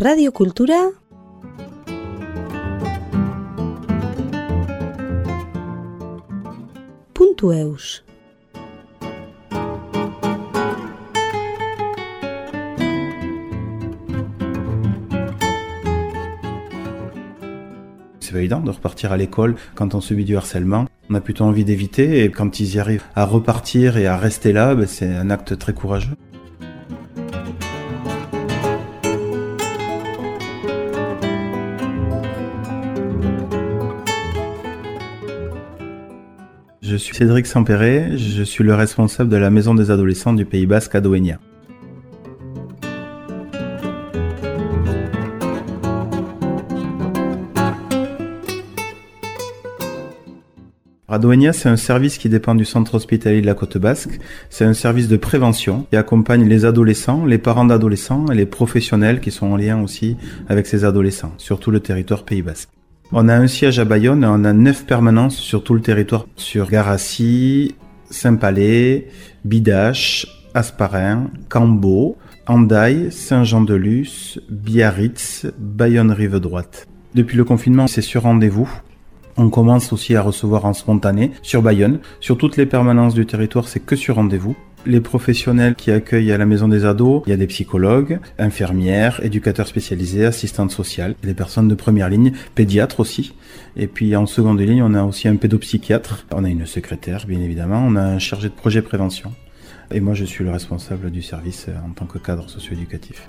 Radio Cultura eus. C'est pas évident de repartir à l'école quand on subit du harcèlement. On a plutôt envie d'éviter et quand ils y arrivent à repartir et à rester là, ben, c'est un acte très courageux. Suis Cédric Sampéré, je suis le responsable de la maison des adolescents du Pays Basque à Douénia. Radoenia, c'est un service qui dépend du centre hospitalier de la Côte Basque. C'est un service de prévention qui accompagne les adolescents, les parents d'adolescents et les professionnels qui sont en lien aussi avec ces adolescents sur tout le territoire Pays Basque. On a un siège à Bayonne et on a neuf permanences sur tout le territoire, sur Garassi, Saint-Palais, Bidache, Asparin, Cambo, Andaille, Saint-Jean-de-Luz, Biarritz, Bayonne-Rive droite. Depuis le confinement, c'est sur rendez-vous. On commence aussi à recevoir en spontané sur Bayonne. Sur toutes les permanences du territoire, c'est que sur rendez-vous. Les professionnels qui accueillent à la maison des ados, il y a des psychologues, infirmières, éducateurs spécialisés, assistantes sociales, des personnes de première ligne, pédiatres aussi. Et puis en seconde ligne, on a aussi un pédopsychiatre, on a une secrétaire bien évidemment, on a un chargé de projet prévention. Et moi je suis le responsable du service en tant que cadre socio-éducatif.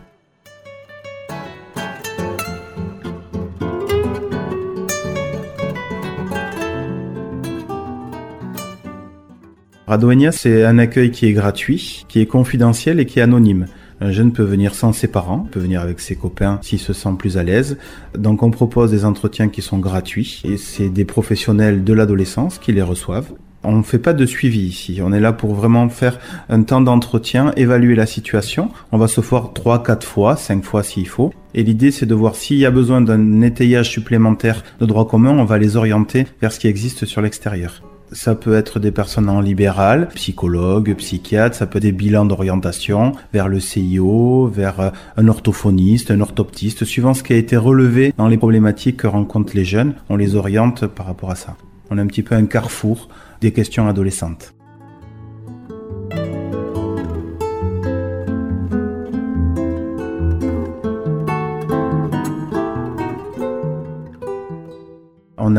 Radoenia, c'est un accueil qui est gratuit, qui est confidentiel et qui est anonyme. Un jeune peut venir sans ses parents, peut venir avec ses copains s'il se sent plus à l'aise. Donc on propose des entretiens qui sont gratuits et c'est des professionnels de l'adolescence qui les reçoivent. On ne fait pas de suivi ici. On est là pour vraiment faire un temps d'entretien, évaluer la situation. On va se voir trois, quatre fois, cinq fois s'il faut. Et l'idée, c'est de voir s'il y a besoin d'un étayage supplémentaire de droit commun, on va les orienter vers ce qui existe sur l'extérieur. Ça peut être des personnes en libéral, psychologues, psychiatres, ça peut être des bilans d'orientation vers le CIO, vers euh, un orthophoniste, un orthoptiste, suivant ce qui a été relevé dans les problématiques que rencontrent les jeunes, on les oriente par rapport à ça. On a un petit peu un carrefour des questions adolescentes.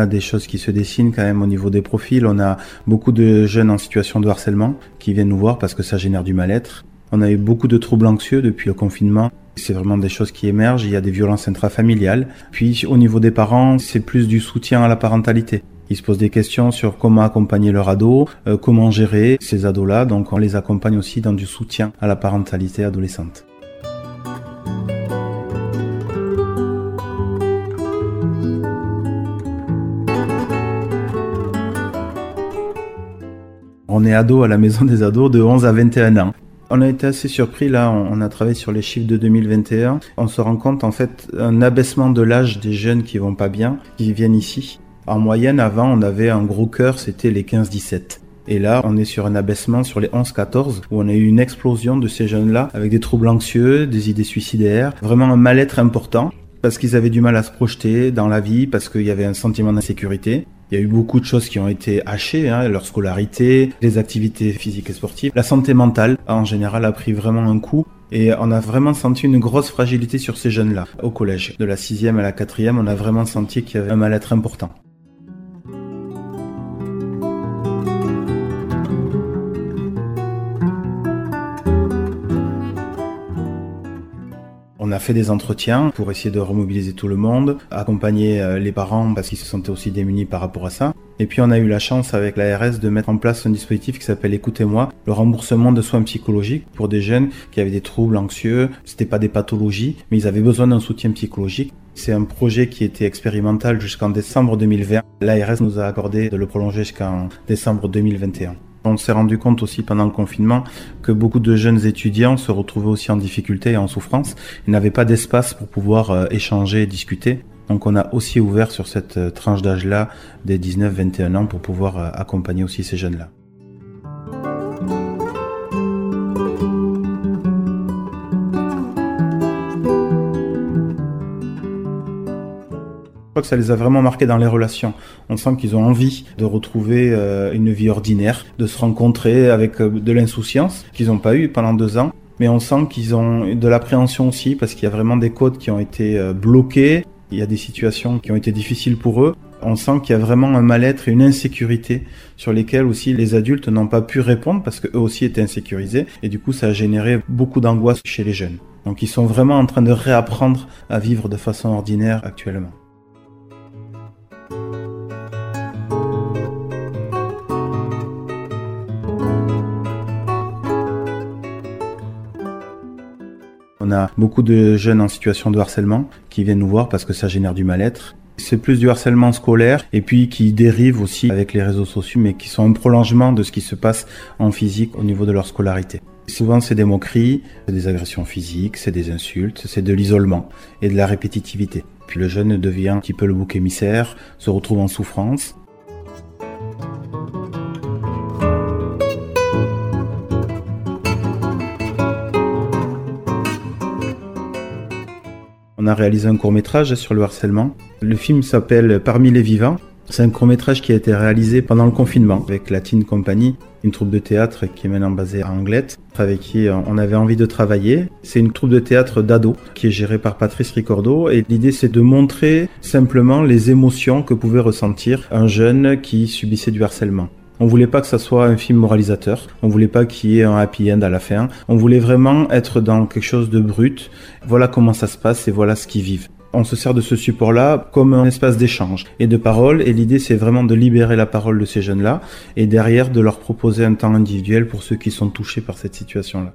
A des choses qui se dessinent quand même au niveau des profils. On a beaucoup de jeunes en situation de harcèlement qui viennent nous voir parce que ça génère du mal-être. On a eu beaucoup de troubles anxieux depuis le confinement. C'est vraiment des choses qui émergent. Il y a des violences intrafamiliales. Puis au niveau des parents, c'est plus du soutien à la parentalité. Ils se posent des questions sur comment accompagner leur ado, euh, comment gérer ces ados-là. Donc on les accompagne aussi dans du soutien à la parentalité adolescente. On est ado à la maison des ados de 11 à 21 ans. On a été assez surpris là, on a travaillé sur les chiffres de 2021. On se rend compte en fait un abaissement de l'âge des jeunes qui vont pas bien, qui viennent ici. En moyenne, avant, on avait un gros cœur, c'était les 15-17. Et là, on est sur un abaissement sur les 11-14, où on a eu une explosion de ces jeunes-là, avec des troubles anxieux, des idées suicidaires, vraiment un mal-être important, parce qu'ils avaient du mal à se projeter dans la vie, parce qu'il y avait un sentiment d'insécurité. Il y a eu beaucoup de choses qui ont été hachées, hein, leur scolarité, les activités physiques et sportives. La santé mentale, en général, a pris vraiment un coup. Et on a vraiment senti une grosse fragilité sur ces jeunes-là au collège. De la sixième à la quatrième, on a vraiment senti qu'il y avait un mal-être important. Fait des entretiens pour essayer de remobiliser tout le monde, accompagner euh, les parents parce qu'ils se sentaient aussi démunis par rapport à ça. Et puis on a eu la chance avec l'ARS de mettre en place un dispositif qui s'appelle Écoutez-moi, le remboursement de soins psychologiques pour des jeunes qui avaient des troubles anxieux. C'était pas des pathologies, mais ils avaient besoin d'un soutien psychologique. C'est un projet qui était expérimental jusqu'en décembre 2020. L'ARS nous a accordé de le prolonger jusqu'en décembre 2021. On s'est rendu compte aussi pendant le confinement que beaucoup de jeunes étudiants se retrouvaient aussi en difficulté et en souffrance. Ils n'avaient pas d'espace pour pouvoir euh, échanger et discuter. Donc on a aussi ouvert sur cette euh, tranche d'âge-là des 19-21 ans pour pouvoir euh, accompagner aussi ces jeunes-là. Que ça les a vraiment marqués dans les relations. On sent qu'ils ont envie de retrouver euh, une vie ordinaire, de se rencontrer avec euh, de l'insouciance qu'ils n'ont pas eu pendant deux ans. Mais on sent qu'ils ont de l'appréhension aussi parce qu'il y a vraiment des codes qui ont été euh, bloqués. Il y a des situations qui ont été difficiles pour eux. On sent qu'il y a vraiment un mal-être et une insécurité sur lesquels aussi les adultes n'ont pas pu répondre parce qu'eux aussi étaient insécurisés. Et du coup, ça a généré beaucoup d'angoisse chez les jeunes. Donc ils sont vraiment en train de réapprendre à vivre de façon ordinaire actuellement. On a beaucoup de jeunes en situation de harcèlement qui viennent nous voir parce que ça génère du mal-être. C'est plus du harcèlement scolaire et puis qui dérive aussi avec les réseaux sociaux mais qui sont un prolongement de ce qui se passe en physique au niveau de leur scolarité. Souvent c'est des moqueries, des agressions physiques, c'est des insultes, c'est de l'isolement et de la répétitivité. Puis le jeune devient un petit peu le bouc émissaire, se retrouve en souffrance a réalisé un court métrage sur le harcèlement. Le film s'appelle Parmi les vivants. C'est un court métrage qui a été réalisé pendant le confinement avec la Teen Company, une troupe de théâtre qui est maintenant basée à Anglette, avec qui on avait envie de travailler. C'est une troupe de théâtre d'ado qui est gérée par Patrice Ricordo et l'idée c'est de montrer simplement les émotions que pouvait ressentir un jeune qui subissait du harcèlement. On voulait pas que ça soit un film moralisateur. On voulait pas qu'il y ait un happy end à la fin. On voulait vraiment être dans quelque chose de brut. Voilà comment ça se passe et voilà ce qu'ils vivent. On se sert de ce support-là comme un espace d'échange et de parole. Et l'idée, c'est vraiment de libérer la parole de ces jeunes-là et derrière de leur proposer un temps individuel pour ceux qui sont touchés par cette situation-là.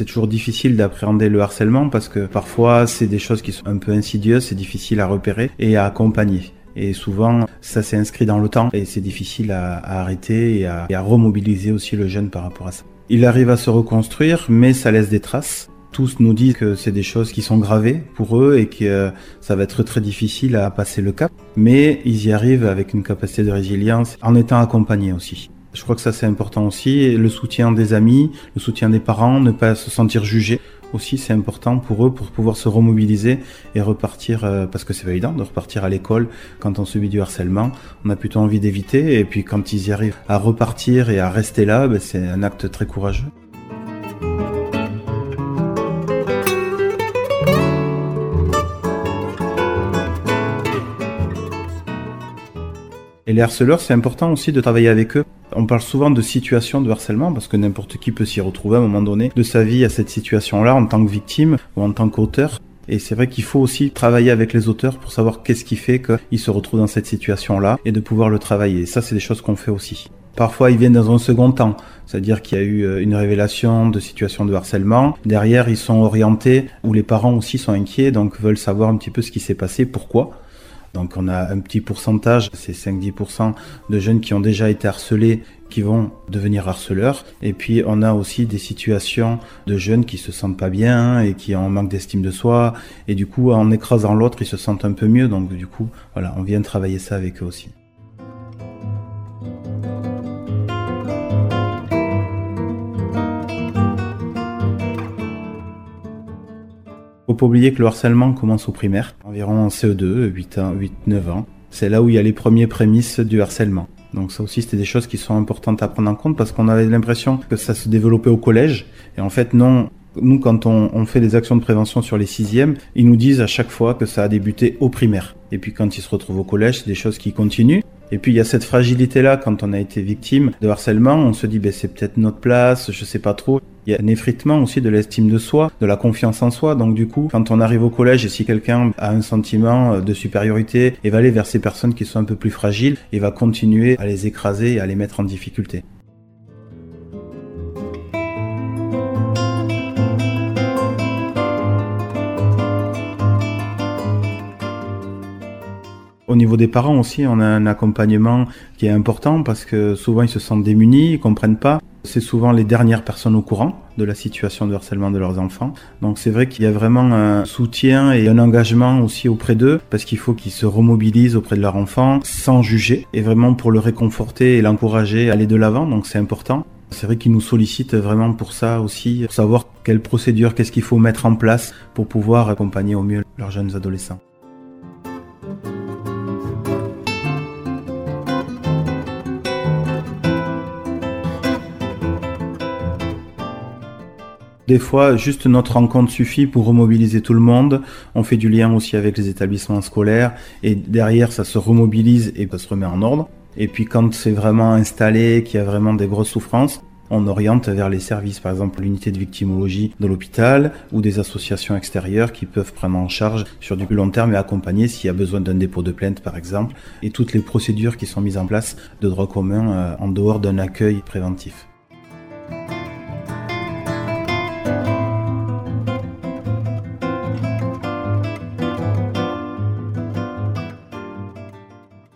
C'est toujours difficile d'appréhender le harcèlement parce que parfois c'est des choses qui sont un peu insidieuses, c'est difficile à repérer et à accompagner. Et souvent, ça s'est inscrit dans le temps et c'est difficile à, arrêter et à, remobiliser aussi le jeune par rapport à ça. Il arrive à se reconstruire, mais ça laisse des traces tous nous disent que c'est des choses qui sont gravées pour eux et que euh, ça va être très difficile à passer le cap. Mais ils y arrivent avec une capacité de résilience en étant accompagnés aussi. Je crois que ça c'est important aussi. Le soutien des amis, le soutien des parents, ne pas se sentir jugé aussi c'est important pour eux pour pouvoir se remobiliser et repartir euh, parce que c'est pas évident de repartir à l'école quand on subit du harcèlement. On a plutôt envie d'éviter et puis quand ils y arrivent à repartir et à rester là, ben, c'est un acte très courageux. Et les harceleurs, c'est important aussi de travailler avec eux. On parle souvent de situation de harcèlement parce que n'importe qui peut s'y retrouver à un moment donné de sa vie à cette situation-là en tant que victime ou en tant qu'auteur. Et c'est vrai qu'il faut aussi travailler avec les auteurs pour savoir qu'est-ce qui fait qu'ils se retrouvent dans cette situation-là et de pouvoir le travailler. Et ça, c'est des choses qu'on fait aussi. Parfois, ils viennent dans un second temps, c'est-à-dire qu'il y a eu euh, une révélation de situation de harcèlement. Derrière, ils sont orientés, ou les parents aussi sont inquiets, donc veulent savoir un petit peu ce qui s'est passé, pourquoi. Donc on a un petit pourcentage, c'est 5-10% de jeunes qui ont déjà été harcelés qui vont devenir harceleurs. Et puis on a aussi des situations de jeunes qui se sentent pas bien et qui ont un manque d'estime de soi. Et du coup, en écrasant l'autre, ils se sentent un peu mieux. Donc du coup, voilà, on vient travailler ça avec eux aussi. Faut pas oublier que le harcèlement commence au primaire, environ en CE2, 8 ans, 8, 9 ans. C'est là où il y a les premiers prémices du harcèlement. Donc ça aussi, c'était des choses qui sont importantes à prendre en compte parce qu'on avait l'impression que ça se développait au collège. Et en fait, non. Nous, quand on, on, fait des actions de prévention sur les sixièmes, ils nous disent à chaque fois que ça a débuté au primaire. Et puis quand ils se retrouvent au collège, c'est des choses qui continuent. Et puis il y a cette fragilité-là quand on a été victime de harcèlement, on se dit ben, c'est peut-être notre place, je sais pas trop. Il y a un effritement aussi de l'estime de soi, de la confiance en soi. Donc du coup, quand on arrive au collège si quelqu'un a un sentiment de supériorité et va aller vers ces personnes qui sont un peu plus fragiles, il va continuer à les écraser et à les mettre en difficulté. Au niveau des parents aussi, on a un accompagnement qui est important parce que souvent ils se sentent démunis, ils comprennent pas. C'est souvent les dernières personnes au courant de la situation de harcèlement de leurs enfants. Donc c'est vrai qu'il y a vraiment un soutien et un engagement aussi auprès d'eux parce qu'il faut qu'ils se remobilisent auprès de leur enfant sans juger et vraiment pour le réconforter et l'encourager à aller de l'avant. Donc c'est important. C'est vrai qu'ils nous sollicitent vraiment pour ça aussi, savoir quelles procédures, qu'est-ce qu'il faut mettre en place pour pouvoir accompagner au mieux leurs jeunes adolescents. Des fois, juste notre rencontre suffit pour remobiliser tout le monde. On fait du lien aussi avec les établissements scolaires et derrière, ça se remobilise et ça se remet en ordre. Et puis quand c'est vraiment installé, qu'il y a vraiment des grosses souffrances, on oriente vers les services, par exemple l'unité de victimologie de l'hôpital ou des associations extérieures qui peuvent prendre en charge sur du plus long terme et accompagner s'il y a besoin d'un dépôt de plainte, par exemple, et toutes les procédures qui sont mises en place de droit commun euh, en dehors d'un accueil préventif.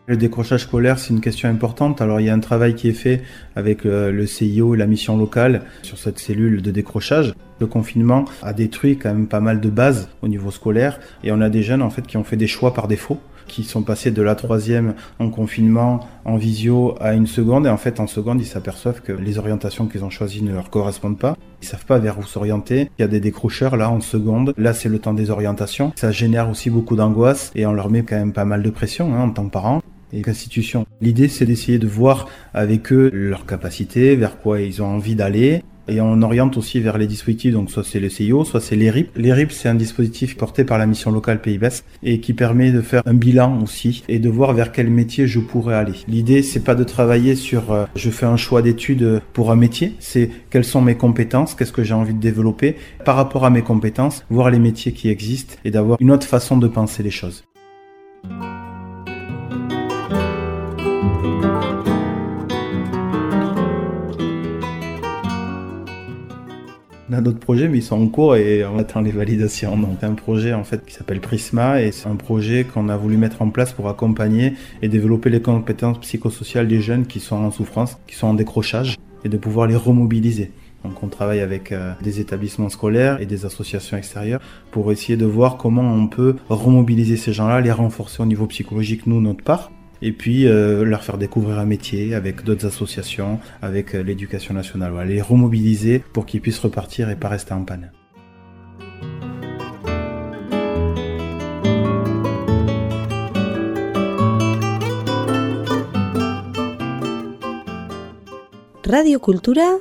Le décrochage scolaire, c'est une question importante. Alors, il y a un travail qui est fait avec euh, le CIO et la mission locale sur cette cellule de décrochage. Le confinement a détruit quand même pas mal de bases au niveau scolaire et on a des jeunes en fait qui ont fait des choix par défaut qui sont passés de la troisième en confinement, en visio, à une seconde. Et en fait, en seconde, ils s'aperçoivent que les orientations qu'ils ont choisies ne leur correspondent pas. Ils savent pas vers où s'orienter. Il y a des décrocheurs là en seconde. Là, c'est le temps des orientations. Ça génère aussi beaucoup d'angoisse et on leur met quand même pas mal de pression hein, en tant que parents L'idée, c'est d'essayer de voir avec eux leurs capacités, vers quoi ils ont envie d'aller. Et on oriente aussi vers les dispositifs, donc soit c'est le CIO, soit c'est l'ERIP. L'ERIP, c'est un dispositif porté par la mission locale Pays Basque et qui permet de faire un bilan aussi et de voir vers quel métier je pourrais aller. L'idée, c'est pas de travailler sur euh, je fais un choix d'études pour un métier, c'est quelles sont mes compétences, qu'est-ce que j'ai envie de développer par rapport à mes compétences, voir les métiers qui existent et d'avoir une autre façon de penser les choses. D'autres projets, mais ils sont en cours et on attend les validations. Donc, c'est un projet en fait qui s'appelle Prisma et c'est un projet qu'on a voulu mettre en place pour accompagner et développer les compétences psychosociales des jeunes qui sont en souffrance, qui sont en décrochage et de pouvoir les remobiliser. Donc on travaille avec euh, des établissements scolaires et des associations extérieures pour essayer de voir comment on peut remobiliser ces gens-là, les renforcer au niveau psychologique, nous, notre part, et puis euh, leur faire découvrir un métier avec d'autres associations, avec euh, l'éducation nationale, les remobiliser pour qu'ils puissent repartir et pas rester en panne. Radio Cultura